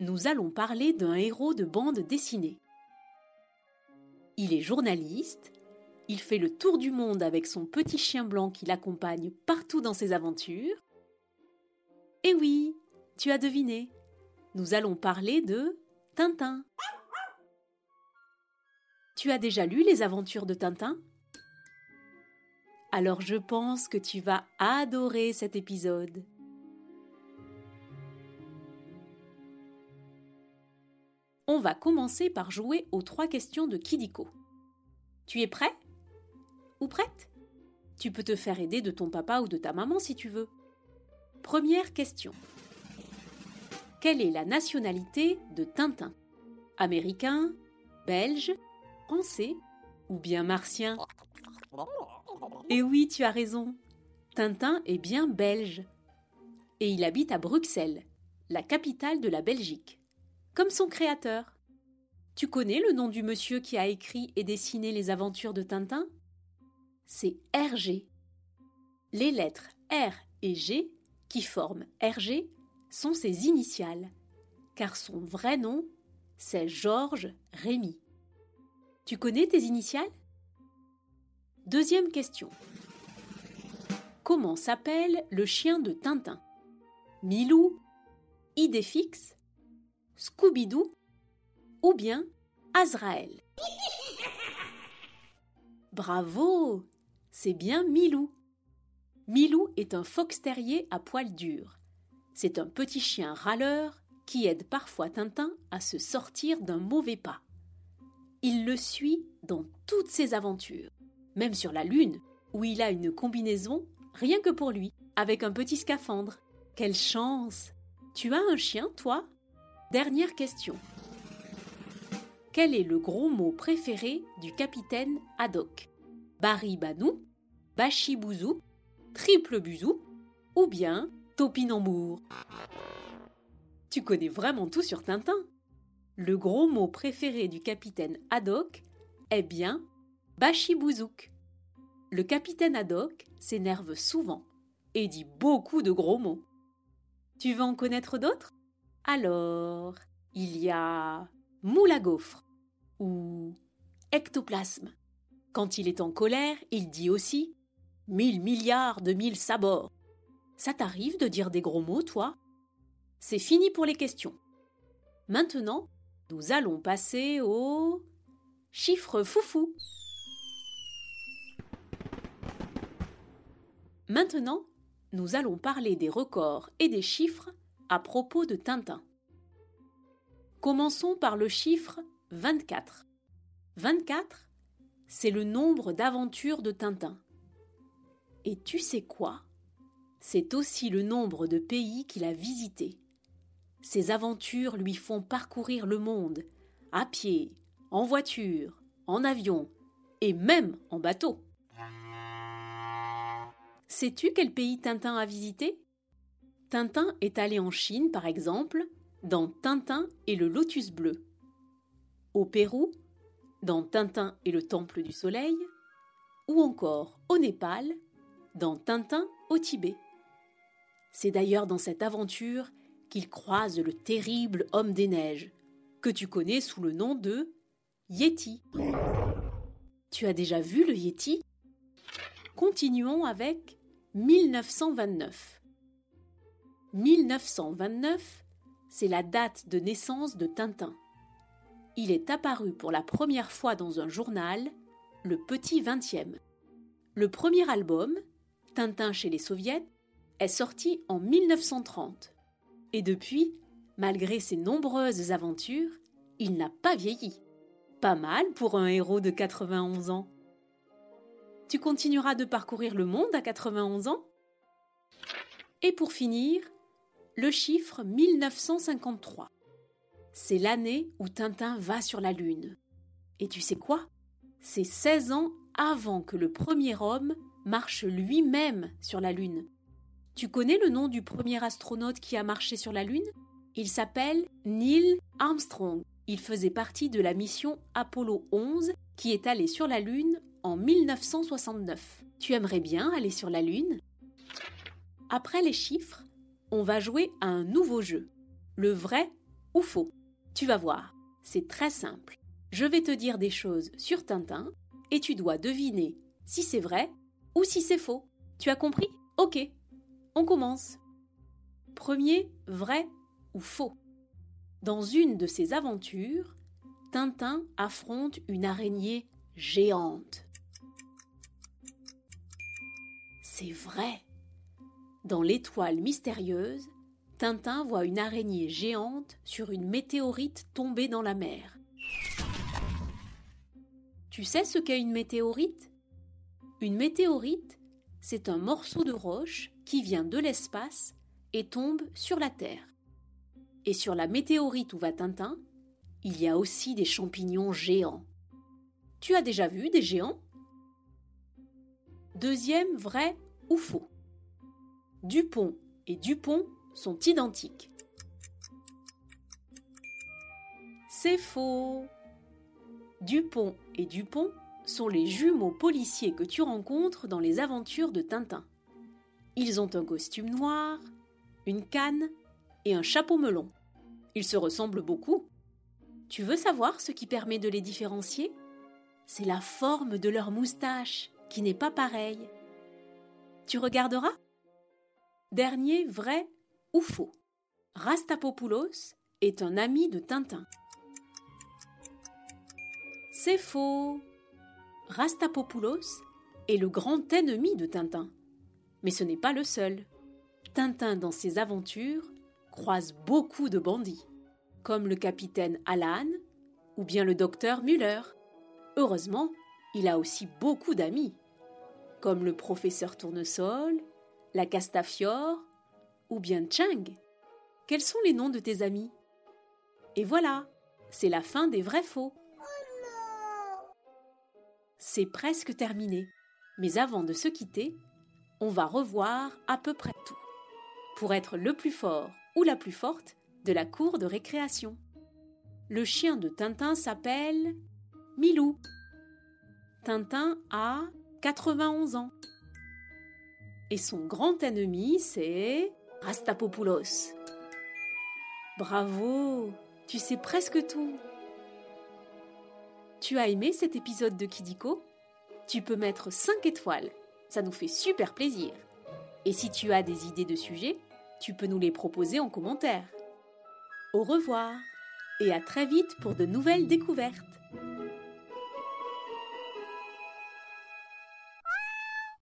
nous allons parler d'un héros de bande dessinée. Il est journaliste, il fait le tour du monde avec son petit chien blanc qui l'accompagne partout dans ses aventures. Et oui, tu as deviné, nous allons parler de Tintin. Tu as déjà lu les aventures de Tintin? Alors je pense que tu vas adorer cet épisode. On va commencer par jouer aux trois questions de Kidiko. Tu es prêt? Ou prête? Tu peux te faire aider de ton papa ou de ta maman si tu veux. Première question. Quelle est la nationalité de Tintin? Américain Belge Français Ou bien martien? Eh oui, tu as raison. Tintin est bien belge. Et il habite à Bruxelles, la capitale de la Belgique comme son créateur. Tu connais le nom du monsieur qui a écrit et dessiné les aventures de Tintin? C'est Hergé. Les lettres R et G qui forment Hergé sont ses initiales, car son vrai nom, c'est Georges Rémy. Tu connais tes initiales? Deuxième question. Comment s'appelle le chien de Tintin? Milou Idéfix Scooby-Doo ou bien Azraël. Bravo C'est bien Milou. Milou est un fox terrier à poil dur. C'est un petit chien râleur qui aide parfois Tintin à se sortir d'un mauvais pas. Il le suit dans toutes ses aventures, même sur la Lune, où il a une combinaison rien que pour lui, avec un petit scaphandre. Quelle chance Tu as un chien, toi? Dernière question. Quel est le gros mot préféré du capitaine Haddock? Barry Banou, Bachi Bouzou, Triple Buzou ou bien Topinambour? Tu connais vraiment tout sur Tintin Le gros mot préféré du capitaine Haddock est bien Bachibouzouk. Le capitaine Haddock s'énerve souvent et dit beaucoup de gros mots. Tu veux en connaître d'autres? Alors, il y a moule à gaufre ou ectoplasme. Quand il est en colère, il dit aussi mille milliards de mille sabords. Ça t'arrive de dire des gros mots, toi? C'est fini pour les questions. Maintenant, nous allons passer au chiffre foufou. Maintenant, nous allons parler des records et des chiffres à propos de Tintin. Commençons par le chiffre 24. 24, c'est le nombre d'aventures de Tintin. Et tu sais quoi? C'est aussi le nombre de pays qu'il a visités. Ses aventures lui font parcourir le monde, à pied, en voiture, en avion et même en bateau. Sais-tu quel pays Tintin a visité? Tintin est allé en Chine, par exemple, dans Tintin et le lotus bleu. Au Pérou, dans Tintin et le temple du soleil, ou encore au Népal, dans Tintin au Tibet. C'est d'ailleurs dans cette aventure qu'il croise le terrible homme des neiges, que tu connais sous le nom de Yeti. Tu as déjà vu le Yeti? Continuons avec 1929. 1929, c'est la date de naissance de Tintin. Il est apparu pour la première fois dans un journal, le Petit Vingtième. Le premier album, Tintin chez les Soviets, est sorti en 1930. Et depuis, malgré ses nombreuses aventures, il n'a pas vieilli. Pas mal pour un héros de 91 ans. Tu continueras de parcourir le monde à 91 ans? Et pour finir, le chiffre 1953. c'est l'année où Tintin va sur la Lune. Et tu sais quoi? C'est 16 ans avant que le premier homme marche lui-même sur la Lune. Tu connais le nom du premier astronaute qui a marché sur la Lune? Il s'appelle Neil Armstrong. Il faisait partie de la mission Apollo 11 qui est allée sur la Lune en 1969. Tu aimerais bien aller sur la Lune? Après les chiffres, on va jouer à un nouveau jeu. Le vrai ou faux Tu vas voir, c'est très simple. Je vais te dire des choses sur Tintin et tu dois deviner si c'est vrai ou si c'est faux. Tu as compris? Ok, on commence. Premier, vrai ou faux Dans une de ses aventures, Tintin affronte une araignée géante. C'est vrai. Dans l'étoile mystérieuse, Tintin voit une araignée géante sur une météorite tombée dans la mer. Tu sais ce qu'est une météorite? Une météorite, c'est un morceau de roche qui vient de l'espace et tombe sur la Terre. Et sur la météorite où va Tintin, il y a aussi des champignons géants. Tu as déjà vu des géants? Deuxième vrai ou faux? Dupont et Dupont sont identiques. C'est faux. Dupont et Dupont sont les jumeaux policiers que tu rencontres dans les aventures de Tintin. Ils ont un costume noir, une canne et un chapeau melon. Ils se ressemblent beaucoup. Tu veux savoir ce qui permet de les différencier? C'est la forme de leur moustache qui n'est pas pareille. Tu regarderas? Dernier vrai ou faux Rastapopoulos est un ami de Tintin. C'est faux. Rastapopoulos est le grand ennemi de Tintin. Mais ce n'est pas le seul. Tintin, dans ses aventures, croise beaucoup de bandits, comme le capitaine Alan ou bien le docteur Müller. Heureusement, il a aussi beaucoup d'amis, comme le professeur Tournesol, la Castafiore ou bien Chang. Quels sont les noms de tes amis? Et voilà, c'est la fin des vrais faux. C'est presque terminé. Mais avant de se quitter, on va revoir à peu près tout. Pour être le plus fort ou la plus forte de la cour de récréation. Le chien de Tintin s'appelle Milou. Tintin a 91 ans. Et son grand ennemi, c'est Rastapopoulos. Bravo, tu sais presque tout. Tu as aimé cet épisode de Kidiko? Tu peux mettre 5 étoiles, ça nous fait super plaisir. Et si tu as des idées de sujets, tu peux nous les proposer en commentaire. Au revoir et à très vite pour de nouvelles découvertes.